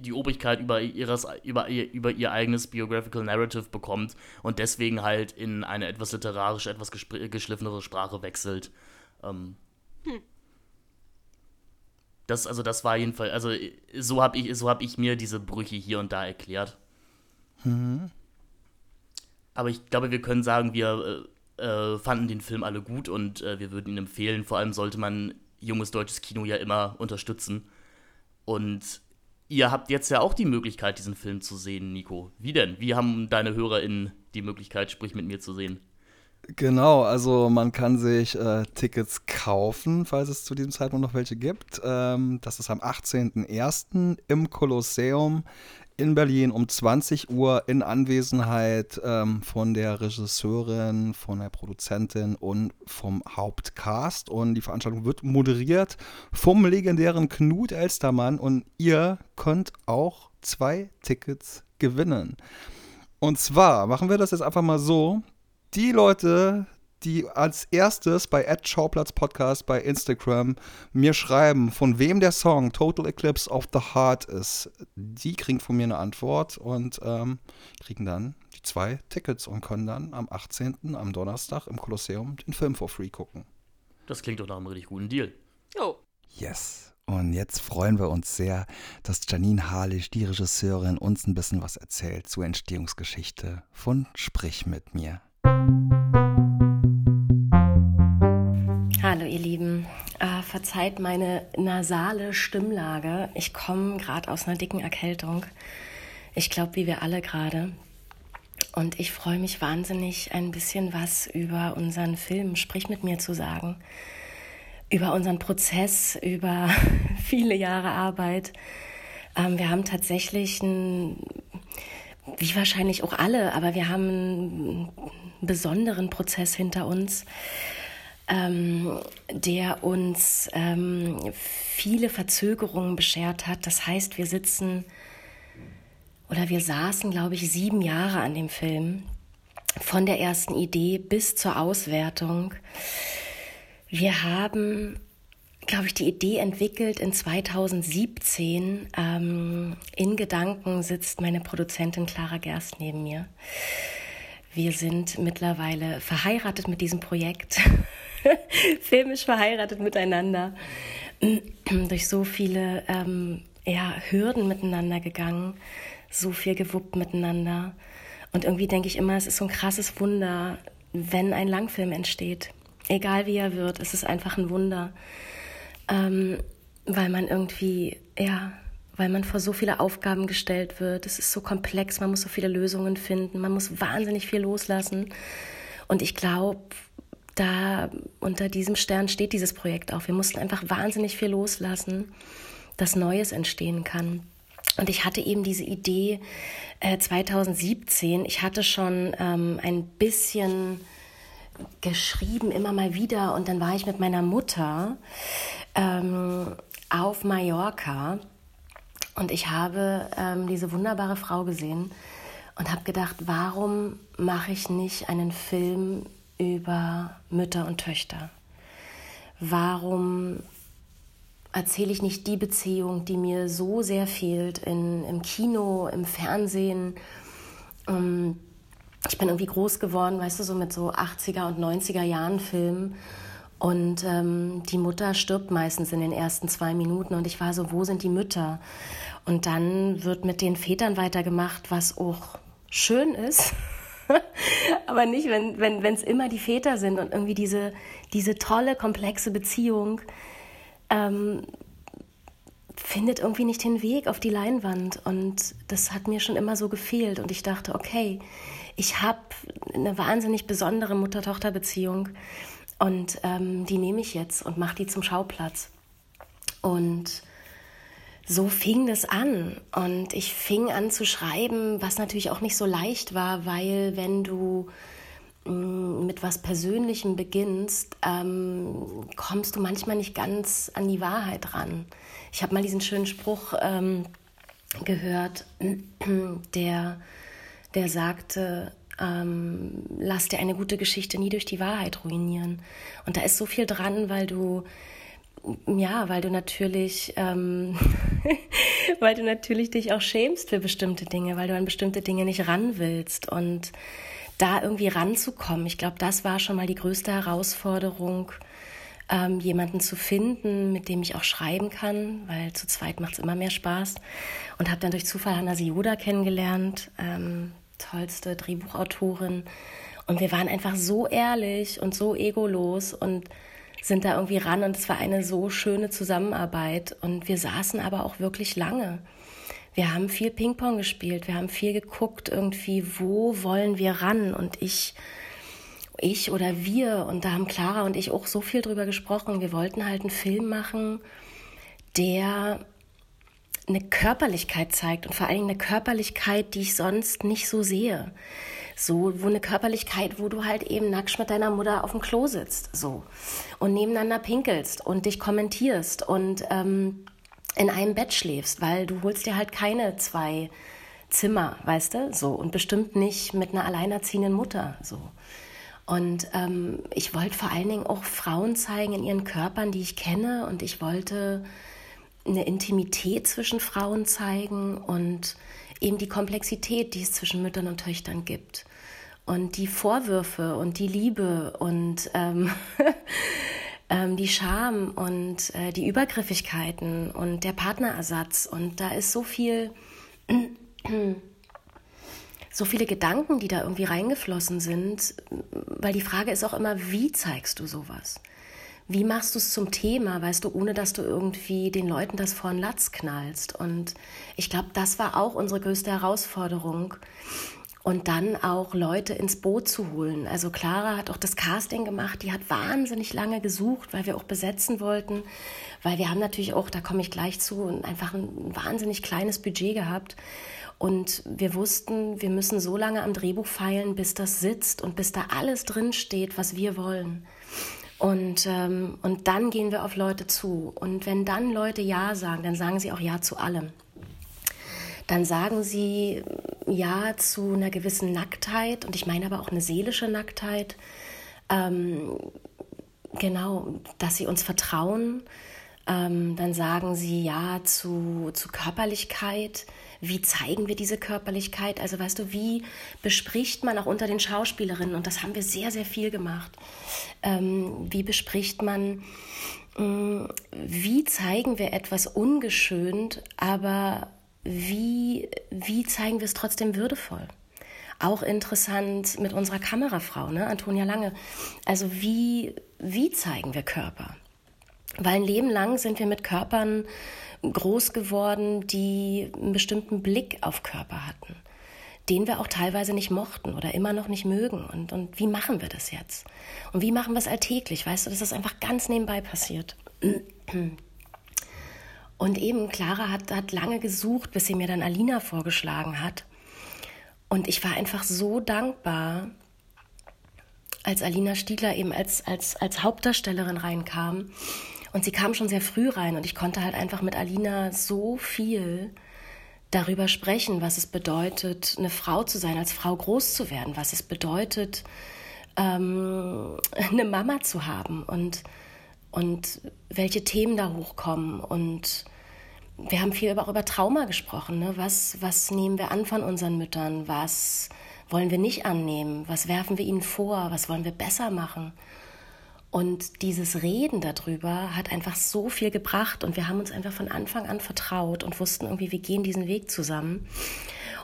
S1: die Obrigkeit über, ihres, über, ihr, über ihr eigenes Biographical Narrative bekommt und deswegen halt in eine etwas literarische, etwas geschliffenere Sprache wechselt. Ähm, hm. Das, also das war jedenfalls, also so habe ich, so hab ich mir diese Brüche hier und da erklärt. Mhm. Aber ich glaube, wir können sagen, wir äh, äh, fanden den Film alle gut und äh, wir würden ihn empfehlen. Vor allem sollte man junges deutsches Kino ja immer unterstützen. Und Ihr habt jetzt ja auch die Möglichkeit, diesen Film zu sehen, Nico. Wie denn? Wie haben deine HörerInnen die Möglichkeit, sprich mit mir zu sehen?
S2: Genau, also man kann sich äh, Tickets kaufen, falls es zu diesem Zeitpunkt noch welche gibt. Ähm, das ist am 18.01. im Kolosseum in Berlin um 20 Uhr in Anwesenheit ähm, von der Regisseurin, von der Produzentin und vom Hauptcast. Und die Veranstaltung wird moderiert vom legendären Knut Elstermann. Und ihr könnt auch zwei Tickets gewinnen. Und zwar machen wir das jetzt einfach mal so. Die Leute, die als erstes bei Ed Schauplatz Podcast bei Instagram mir schreiben, von wem der Song Total Eclipse of the Heart ist, die kriegen von mir eine Antwort und ähm, kriegen dann die zwei Tickets und können dann am 18. am Donnerstag im Kolosseum den Film for free gucken.
S1: Das klingt doch nach einem richtig guten Deal.
S3: Oh.
S2: Yes. Und jetzt freuen wir uns sehr, dass Janine Harlisch, die Regisseurin, uns ein bisschen was erzählt zur Entstehungsgeschichte von Sprich mit mir.
S4: Verzeiht meine nasale Stimmlage. Ich komme gerade aus einer dicken Erkältung. Ich glaube, wie wir alle gerade. Und ich freue mich wahnsinnig, ein bisschen was über unseren Film Sprich mit mir zu sagen über unseren Prozess, über viele Jahre Arbeit. Ähm, wir haben tatsächlich ein, wie wahrscheinlich auch alle, aber wir haben einen besonderen Prozess hinter uns, ähm, der uns ähm, viele Verzögerungen beschert hat. Das heißt, wir sitzen oder wir saßen, glaube ich, sieben Jahre an dem Film, von der ersten Idee bis zur Auswertung. Wir haben, glaube ich, die Idee entwickelt in 2017. Ähm, in Gedanken sitzt meine Produzentin Clara Gerst neben mir. Wir sind mittlerweile verheiratet mit diesem Projekt, filmisch verheiratet miteinander, durch so viele ähm, ja, Hürden miteinander gegangen, so viel gewuppt miteinander. Und irgendwie denke ich immer, es ist so ein krasses Wunder, wenn ein Langfilm entsteht egal wie er wird, es ist einfach ein Wunder, ähm, weil man irgendwie, ja, weil man vor so viele Aufgaben gestellt wird. Es ist so komplex, man muss so viele Lösungen finden, man muss wahnsinnig viel loslassen. Und ich glaube, da unter diesem Stern steht dieses Projekt auch. Wir mussten einfach wahnsinnig viel loslassen, dass Neues entstehen kann. Und ich hatte eben diese Idee äh, 2017. Ich hatte schon ähm, ein bisschen geschrieben, immer mal wieder. Und dann war ich mit meiner Mutter ähm, auf Mallorca und ich habe ähm, diese wunderbare Frau gesehen und habe gedacht, warum mache ich nicht einen Film über Mütter und Töchter? Warum erzähle ich nicht die Beziehung, die mir so sehr fehlt in, im Kino, im Fernsehen? Ähm, ich bin irgendwie groß geworden, weißt du, so mit so 80er und 90er Jahren Filmen. Und ähm, die Mutter stirbt meistens in den ersten zwei Minuten. Und ich war so, wo sind die Mütter? Und dann wird mit den Vätern weitergemacht, was auch schön ist. Aber nicht, wenn es wenn, immer die Väter sind und irgendwie diese, diese tolle, komplexe Beziehung ähm, findet irgendwie nicht den Weg auf die Leinwand. Und das hat mir schon immer so gefehlt. Und ich dachte, okay, ich habe eine wahnsinnig besondere Mutter-Tochter-Beziehung und ähm, die nehme ich jetzt und mache die zum Schauplatz. Und so fing das an. Und ich fing an zu schreiben, was natürlich auch nicht so leicht war, weil wenn du mm, mit was Persönlichem beginnst, ähm, kommst du manchmal nicht ganz an die Wahrheit ran. Ich habe mal diesen schönen Spruch ähm, gehört, der der sagte, ähm, lass dir eine gute Geschichte nie durch die Wahrheit ruinieren. Und da ist so viel dran, weil du, ja, weil du natürlich, ähm, weil du natürlich dich auch schämst für bestimmte Dinge, weil du an bestimmte Dinge nicht ran willst und da irgendwie ranzukommen. Ich glaube, das war schon mal die größte Herausforderung, ähm, jemanden zu finden, mit dem ich auch schreiben kann, weil zu zweit macht es immer mehr Spaß. Und habe dann durch Zufall Hanna Sioda kennengelernt, ähm, tollste Drehbuchautorin. Und wir waren einfach so ehrlich und so egolos und sind da irgendwie ran. Und es war eine so schöne Zusammenarbeit. Und wir saßen aber auch wirklich lange. Wir haben viel Ping-Pong gespielt. Wir haben viel geguckt, irgendwie, wo wollen wir ran? Und ich, ich oder wir, und da haben Clara und ich auch so viel drüber gesprochen. Wir wollten halt einen Film machen, der eine Körperlichkeit zeigt und vor allem eine Körperlichkeit, die ich sonst nicht so sehe. So, wo eine Körperlichkeit, wo du halt eben nackt mit deiner Mutter auf dem Klo sitzt, so. Und nebeneinander pinkelst und dich kommentierst und ähm, in einem Bett schläfst, weil du holst dir halt keine zwei Zimmer, weißt du, so. Und bestimmt nicht mit einer alleinerziehenden Mutter, so. Und ähm, ich wollte vor allen Dingen auch Frauen zeigen in ihren Körpern, die ich kenne. Und ich wollte eine Intimität zwischen Frauen zeigen und eben die Komplexität, die es zwischen Müttern und Töchtern gibt. Und die Vorwürfe und die Liebe und ähm, ähm, die Scham und äh, die Übergriffigkeiten und der Partnerersatz. Und da ist so viel so viele Gedanken, die da irgendwie reingeflossen sind, weil die Frage ist auch immer, wie zeigst du sowas? Wie machst du es zum Thema, weißt du, ohne dass du irgendwie den Leuten das vor den Latz knallst? Und ich glaube, das war auch unsere größte Herausforderung. Und dann auch Leute ins Boot zu holen. Also Clara hat auch das Casting gemacht, die hat wahnsinnig lange gesucht, weil wir auch besetzen wollten. Weil wir haben natürlich auch, da komme ich gleich zu, einfach ein wahnsinnig kleines Budget gehabt. Und wir wussten, wir müssen so lange am Drehbuch feilen, bis das sitzt und bis da alles drin steht, was wir wollen. Und, ähm, und dann gehen wir auf Leute zu. Und wenn dann Leute Ja sagen, dann sagen sie auch Ja zu allem. Dann sagen sie Ja zu einer gewissen Nacktheit. Und ich meine aber auch eine seelische Nacktheit. Ähm, genau, dass sie uns vertrauen. Ähm, dann sagen sie Ja zu, zu Körperlichkeit wie zeigen wir diese Körperlichkeit? Also weißt du, wie bespricht man auch unter den Schauspielerinnen, und das haben wir sehr, sehr viel gemacht, ähm, wie bespricht man, äh, wie zeigen wir etwas ungeschönt, aber wie, wie zeigen wir es trotzdem würdevoll? Auch interessant mit unserer Kamerafrau, ne, Antonia Lange. Also wie, wie zeigen wir Körper? Weil ein Leben lang sind wir mit Körpern groß geworden, die einen bestimmten Blick auf Körper hatten, den wir auch teilweise nicht mochten oder immer noch nicht mögen. Und, und wie machen wir das jetzt? Und wie machen wir es alltäglich? Weißt du, dass das einfach ganz nebenbei passiert. Und eben, Clara hat, hat lange gesucht, bis sie mir dann Alina vorgeschlagen hat. Und ich war einfach so dankbar, als Alina Stiegler eben als, als, als Hauptdarstellerin reinkam und sie kam schon sehr früh rein und ich konnte halt einfach mit Alina so viel darüber sprechen, was es bedeutet, eine Frau zu sein, als Frau groß zu werden, was es bedeutet, ähm, eine Mama zu haben und, und welche Themen da hochkommen. Und wir haben viel auch über Trauma gesprochen. Ne? Was, was nehmen wir an von unseren Müttern? Was wollen wir nicht annehmen? Was werfen wir ihnen vor? Was wollen wir besser machen? Und dieses Reden darüber hat einfach so viel gebracht und wir haben uns einfach von Anfang an vertraut und wussten irgendwie, wir gehen diesen Weg zusammen.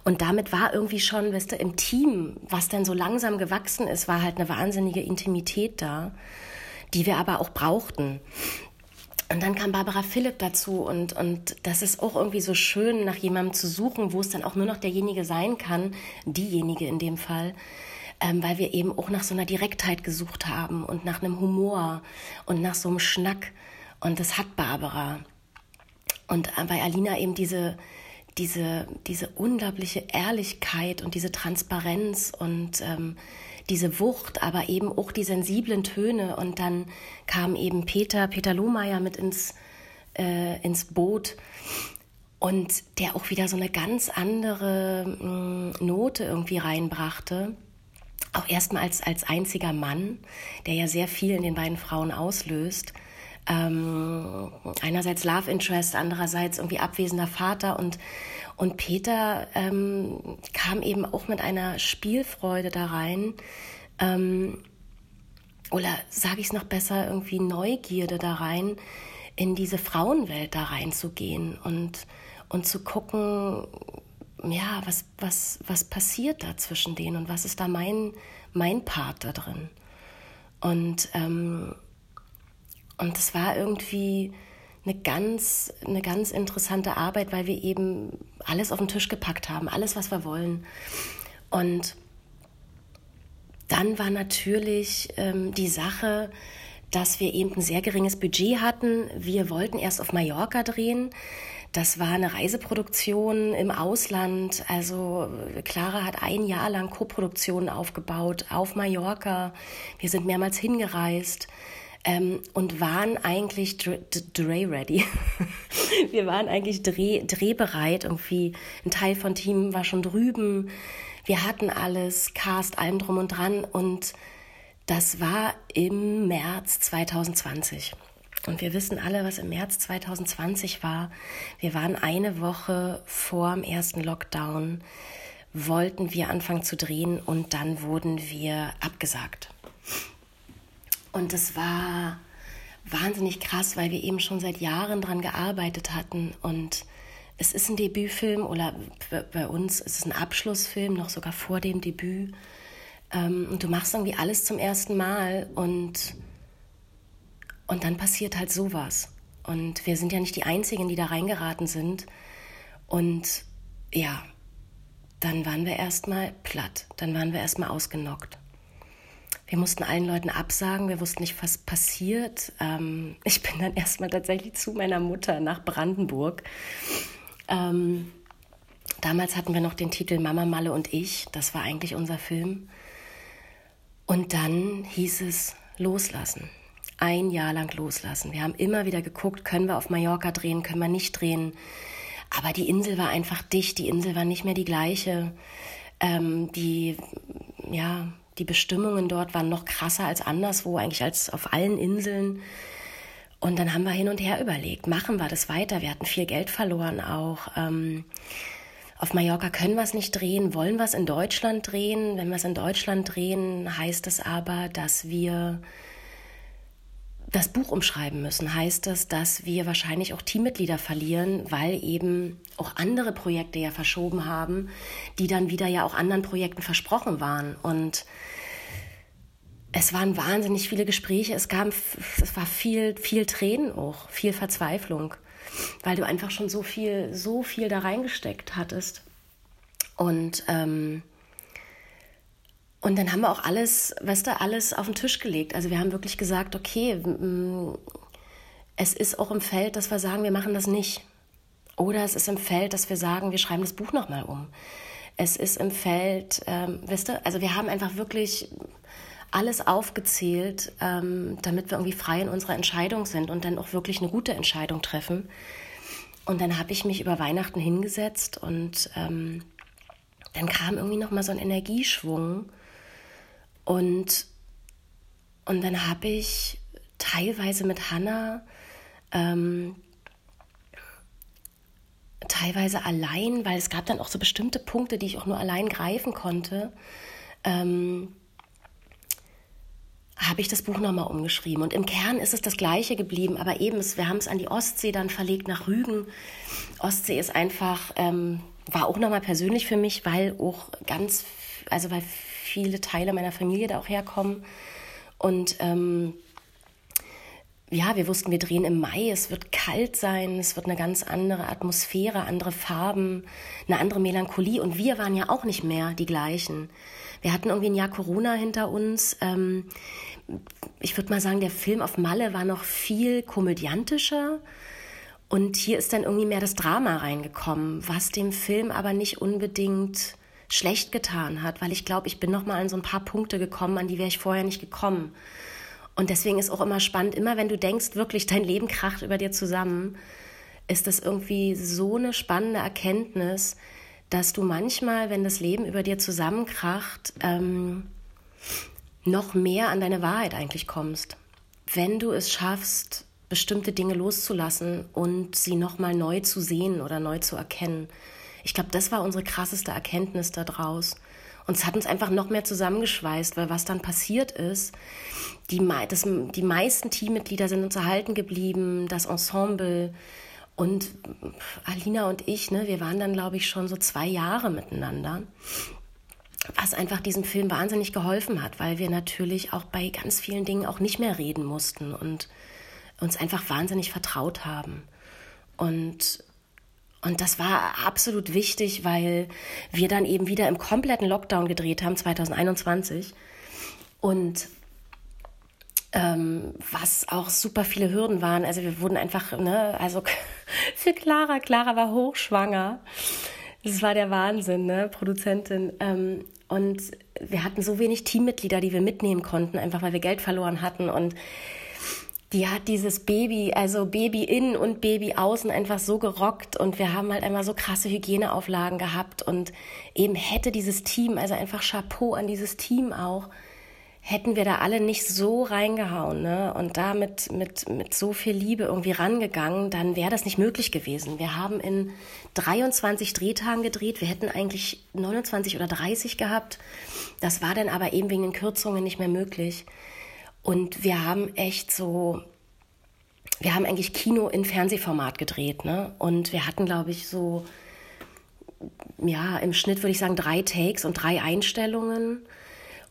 S4: Und damit war irgendwie schon, weißt du, im Team, was dann so langsam gewachsen ist, war halt eine wahnsinnige Intimität da, die wir aber auch brauchten. Und dann kam Barbara Philipp dazu und, und das ist auch irgendwie so schön, nach jemandem zu suchen, wo es dann auch nur noch derjenige sein kann, diejenige in dem Fall, ähm, weil wir eben auch nach so einer Direktheit gesucht haben und nach einem Humor und nach so einem Schnack. Und das hat Barbara. Und äh, bei Alina eben diese, diese, diese unglaubliche Ehrlichkeit und diese Transparenz und ähm, diese Wucht, aber eben auch die sensiblen Töne. Und dann kam eben Peter, Peter Lohmeier mit ins, äh, ins Boot und der auch wieder so eine ganz andere mh, mm, Note irgendwie reinbrachte auch erstmal als, als einziger Mann, der ja sehr viel in den beiden Frauen auslöst. Ähm, einerseits Love Interest, andererseits irgendwie abwesender Vater und, und Peter ähm, kam eben auch mit einer Spielfreude da rein. Ähm, oder sage ich es noch besser, irgendwie Neugierde da rein, in diese Frauenwelt da reinzugehen und, und zu gucken, ja, was, was, was passiert da zwischen denen und was ist da mein, mein Part da drin? Und, ähm, und das war irgendwie eine ganz, eine ganz interessante Arbeit, weil wir eben alles auf den Tisch gepackt haben, alles, was wir wollen. Und dann war natürlich ähm, die Sache, dass wir eben ein sehr geringes Budget hatten. Wir wollten erst auf Mallorca drehen. Das war eine Reiseproduktion im Ausland. Also Clara hat ein Jahr lang Koproduktionen aufgebaut auf Mallorca. Wir sind mehrmals hingereist. Ähm, und waren eigentlich dreh-ready. wir waren eigentlich dreh, drehbereit. Irgendwie ein Teil von Team war schon drüben. Wir hatten alles, Cast, allem drum und dran. Und Das war im März 2020. Und wir wissen alle, was im März 2020 war. Wir waren eine Woche vor dem ersten Lockdown, wollten wir anfangen zu drehen und dann wurden wir abgesagt. Und es war wahnsinnig krass, weil wir eben schon seit Jahren dran gearbeitet hatten und es ist ein Debütfilm oder bei uns ist es ein Abschlussfilm, noch sogar vor dem Debüt. Ähm, und du machst irgendwie alles zum ersten Mal und, und dann passiert halt sowas. Und wir sind ja nicht die Einzigen, die da reingeraten sind. Und ja, dann waren wir erstmal platt. Dann waren wir erstmal ausgenockt. Wir mussten allen Leuten absagen, wir wussten nicht, was passiert. Ähm, ich bin dann erstmal tatsächlich zu meiner Mutter nach Brandenburg. Ähm, damals hatten wir noch den Titel Mama Malle und ich. Das war eigentlich unser Film. Und dann hieß es loslassen. Ein Jahr lang loslassen. Wir haben immer wieder geguckt, können wir auf Mallorca drehen, können wir nicht drehen. Aber die Insel war einfach dicht, die Insel war nicht mehr die gleiche. Ähm, die, ja, die Bestimmungen dort waren noch krasser als anderswo, eigentlich als auf allen Inseln. Und dann haben wir hin und her überlegt, machen wir das weiter? Wir hatten viel Geld verloren auch. Ähm, auf Mallorca können wir es nicht drehen, wollen wir es in Deutschland drehen. Wenn wir es in Deutschland drehen, heißt es aber, dass wir das Buch umschreiben müssen. Heißt das, dass wir wahrscheinlich auch Teammitglieder verlieren, weil eben auch andere Projekte ja verschoben haben, die dann wieder ja auch anderen Projekten versprochen waren. Und es waren wahnsinnig viele Gespräche, es gab, es war viel, viel Tränen auch, viel Verzweiflung weil du einfach schon so viel, so viel da reingesteckt hattest. Und, ähm, und dann haben wir auch alles, weißt du, alles auf den Tisch gelegt. Also wir haben wirklich gesagt, okay, es ist auch im Feld, dass wir sagen, wir machen das nicht. Oder es ist im Feld, dass wir sagen, wir schreiben das Buch nochmal um. Es ist im Feld, ähm, weißt du, also wir haben einfach wirklich alles aufgezählt, ähm, damit wir irgendwie frei in unserer Entscheidung sind und dann auch wirklich eine gute Entscheidung treffen. Und dann habe ich mich über Weihnachten hingesetzt und ähm, dann kam irgendwie noch mal so ein Energieschwung und und dann habe ich teilweise mit Hannah ähm, teilweise allein, weil es gab dann auch so bestimmte Punkte, die ich auch nur allein greifen konnte, ähm, habe ich das Buch nochmal umgeschrieben. Und im Kern ist es das Gleiche geblieben, aber eben, wir haben es an die Ostsee dann verlegt nach Rügen. Ostsee ist einfach, ähm, war auch nochmal persönlich für mich, weil auch ganz, also weil viele Teile meiner Familie da auch herkommen. Und ähm, ja, wir wussten, wir drehen im Mai, es wird kalt sein, es wird eine ganz andere Atmosphäre, andere Farben, eine andere Melancholie. Und wir waren ja auch nicht mehr die gleichen. Wir hatten irgendwie ein Jahr Corona hinter uns. Ähm, ich würde mal sagen, der Film auf Malle war noch viel komödiantischer. Und hier ist dann irgendwie mehr das Drama reingekommen, was dem Film aber nicht unbedingt schlecht getan hat, weil ich glaube, ich bin noch mal an so ein paar Punkte gekommen, an die wäre ich vorher nicht gekommen. Und deswegen ist auch immer spannend, immer wenn du denkst, wirklich dein Leben kracht über dir zusammen, ist das irgendwie so eine spannende Erkenntnis, dass du manchmal, wenn das Leben über dir zusammenkracht, ähm, noch mehr an deine Wahrheit eigentlich kommst. Wenn du es schaffst, bestimmte Dinge loszulassen und sie nochmal neu zu sehen oder neu zu erkennen. Ich glaube, das war unsere krasseste Erkenntnis daraus. Und es hat uns einfach noch mehr zusammengeschweißt, weil was dann passiert ist, die, das, die meisten Teammitglieder sind uns erhalten geblieben, das Ensemble und Alina und ich, ne, wir waren dann, glaube ich, schon so zwei Jahre miteinander was einfach diesem Film wahnsinnig geholfen hat, weil wir natürlich auch bei ganz vielen Dingen auch nicht mehr reden mussten und uns einfach wahnsinnig vertraut haben. Und, und das war absolut wichtig, weil wir dann eben wieder im kompletten Lockdown gedreht haben, 2021. Und ähm, was auch super viele Hürden waren. Also wir wurden einfach, ne, also für Clara, Clara war hochschwanger. Das war der Wahnsinn, ne? Produzentin. Ähm, und wir hatten so wenig Teammitglieder, die wir mitnehmen konnten, einfach weil wir Geld verloren hatten. Und die hat dieses Baby, also Baby innen und Baby außen einfach so gerockt. Und wir haben halt einmal so krasse Hygieneauflagen gehabt. Und eben hätte dieses Team, also einfach Chapeau an dieses Team auch, hätten wir da alle nicht so reingehauen ne? und da mit, mit, mit so viel Liebe irgendwie rangegangen, dann wäre das nicht möglich gewesen. Wir haben in 23 Drehtagen gedreht. Wir hätten eigentlich 29 oder 30 gehabt. Das war dann aber eben wegen den Kürzungen nicht mehr möglich. Und wir haben echt so, wir haben eigentlich Kino in Fernsehformat gedreht. Ne? Und wir hatten, glaube ich, so, ja, im Schnitt würde ich sagen, drei Takes und drei Einstellungen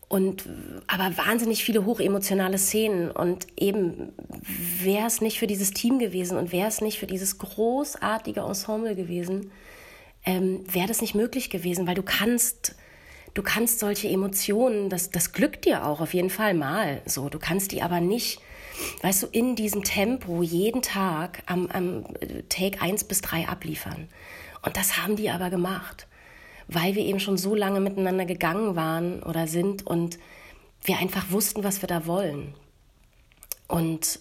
S4: und aber wahnsinnig viele hochemotionale Szenen und eben wäre es nicht für dieses Team gewesen und wäre es nicht für dieses großartige Ensemble gewesen, ähm, wäre das nicht möglich gewesen, weil du kannst du kannst solche Emotionen, das das glückt dir auch auf jeden Fall mal so, du kannst die aber nicht weißt du, in diesem Tempo jeden Tag am, am Take 1 bis 3 abliefern. Und das haben die aber gemacht weil wir eben schon so lange miteinander gegangen waren oder sind und wir einfach wussten, was wir da wollen. Und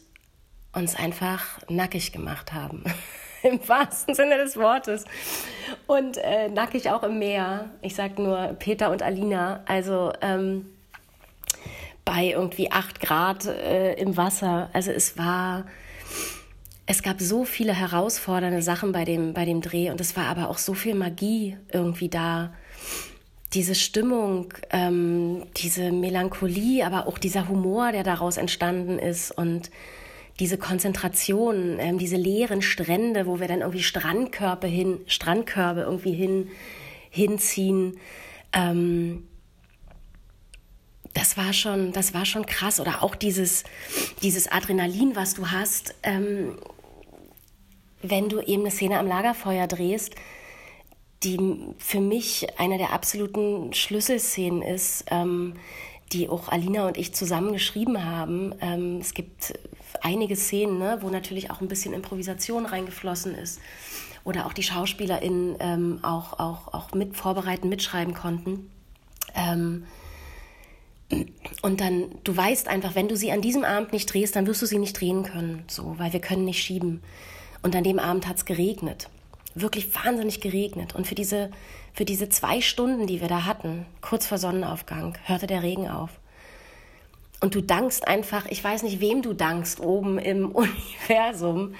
S4: uns einfach nackig gemacht haben. Im wahrsten Sinne des Wortes. Und äh, nackig auch im Meer. Ich sag nur Peter und Alina. Also ähm, bei irgendwie acht Grad äh, im Wasser. Also es war es gab so viele herausfordernde Sachen bei dem, bei dem Dreh und es war aber auch so viel Magie irgendwie da. Diese Stimmung, ähm, diese Melancholie, aber auch dieser Humor, der daraus entstanden ist und diese Konzentration, ähm, diese leeren Strände, wo wir dann irgendwie Strandkörbe hin, Strandkörbe irgendwie hin, hinziehen. Ähm, das war schon, das war schon krass. Oder auch dieses, dieses Adrenalin, was du hast. Ähm, wenn du eben eine Szene am Lagerfeuer drehst, die für mich eine der absoluten Schlüsselszenen ist, ähm, die auch Alina und ich zusammen geschrieben haben. Ähm, es gibt einige Szenen, ne, wo natürlich auch ein bisschen Improvisation reingeflossen ist oder auch die SchauspielerInnen ähm, auch, auch, auch mit vorbereiten, mitschreiben konnten. Ähm, und dann, du weißt einfach, wenn du sie an diesem Abend nicht drehst, dann wirst du sie nicht drehen können, so, weil wir können nicht schieben. Und an dem Abend hat es geregnet. Wirklich wahnsinnig geregnet. Und für diese, für diese zwei Stunden, die wir da hatten, kurz vor Sonnenaufgang, hörte der Regen auf. Und du dankst einfach, ich weiß nicht, wem du dankst oben im Universum,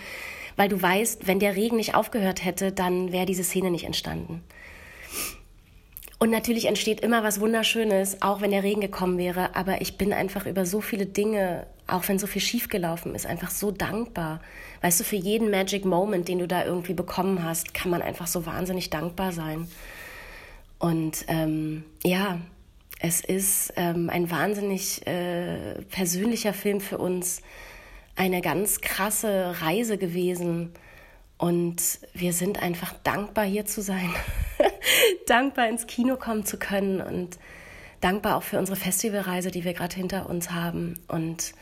S4: weil du weißt, wenn der Regen nicht aufgehört hätte, dann wäre diese Szene nicht entstanden. Und natürlich entsteht immer was Wunderschönes, auch wenn der Regen gekommen wäre. Aber ich bin einfach über so viele Dinge, auch wenn so viel schiefgelaufen ist, einfach so dankbar. Weißt du, für jeden Magic Moment, den du da irgendwie bekommen hast, kann man einfach so wahnsinnig dankbar sein. Und ähm, ja, es ist ähm, ein wahnsinnig äh, persönlicher Film für uns, eine ganz krasse Reise gewesen. Und wir sind einfach dankbar, hier zu sein, dankbar ins Kino kommen zu können und dankbar auch für unsere Festivalreise, die wir gerade hinter uns haben und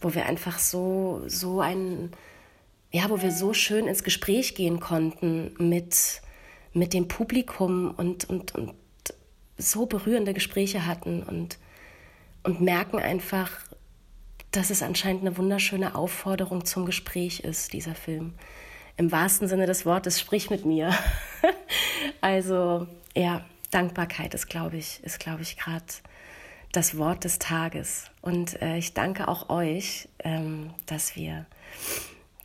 S4: wo wir einfach so, so ein, ja, wo wir so schön ins Gespräch gehen konnten mit, mit dem Publikum und, und, und so berührende Gespräche hatten und, und merken einfach, dass es anscheinend eine wunderschöne Aufforderung zum Gespräch ist, dieser Film im wahrsten Sinne des Wortes, sprich mit mir. also ja, Dankbarkeit ist, glaube ich, ist, glaube ich, gerade das Wort des Tages. Und äh, ich danke auch euch, ähm, dass wir,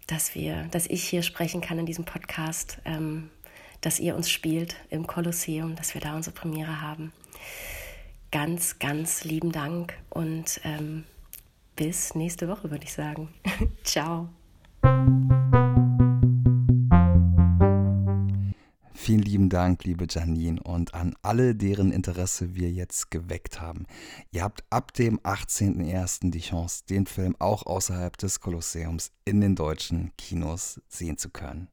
S4: dass wir, dass ich hier sprechen kann in diesem Podcast, ähm, dass ihr uns spielt im Kolosseum, dass wir da unsere Premiere haben. Ganz, ganz lieben Dank und ähm, bis nächste Woche, würde ich sagen. Ciao.
S2: Vielen lieben Dank, liebe Janine, und an alle, deren Interesse wir jetzt geweckt haben. Ihr habt ab dem 18.01. die Chance, den Film auch außerhalb des Kolosseums in den deutschen Kinos sehen zu können.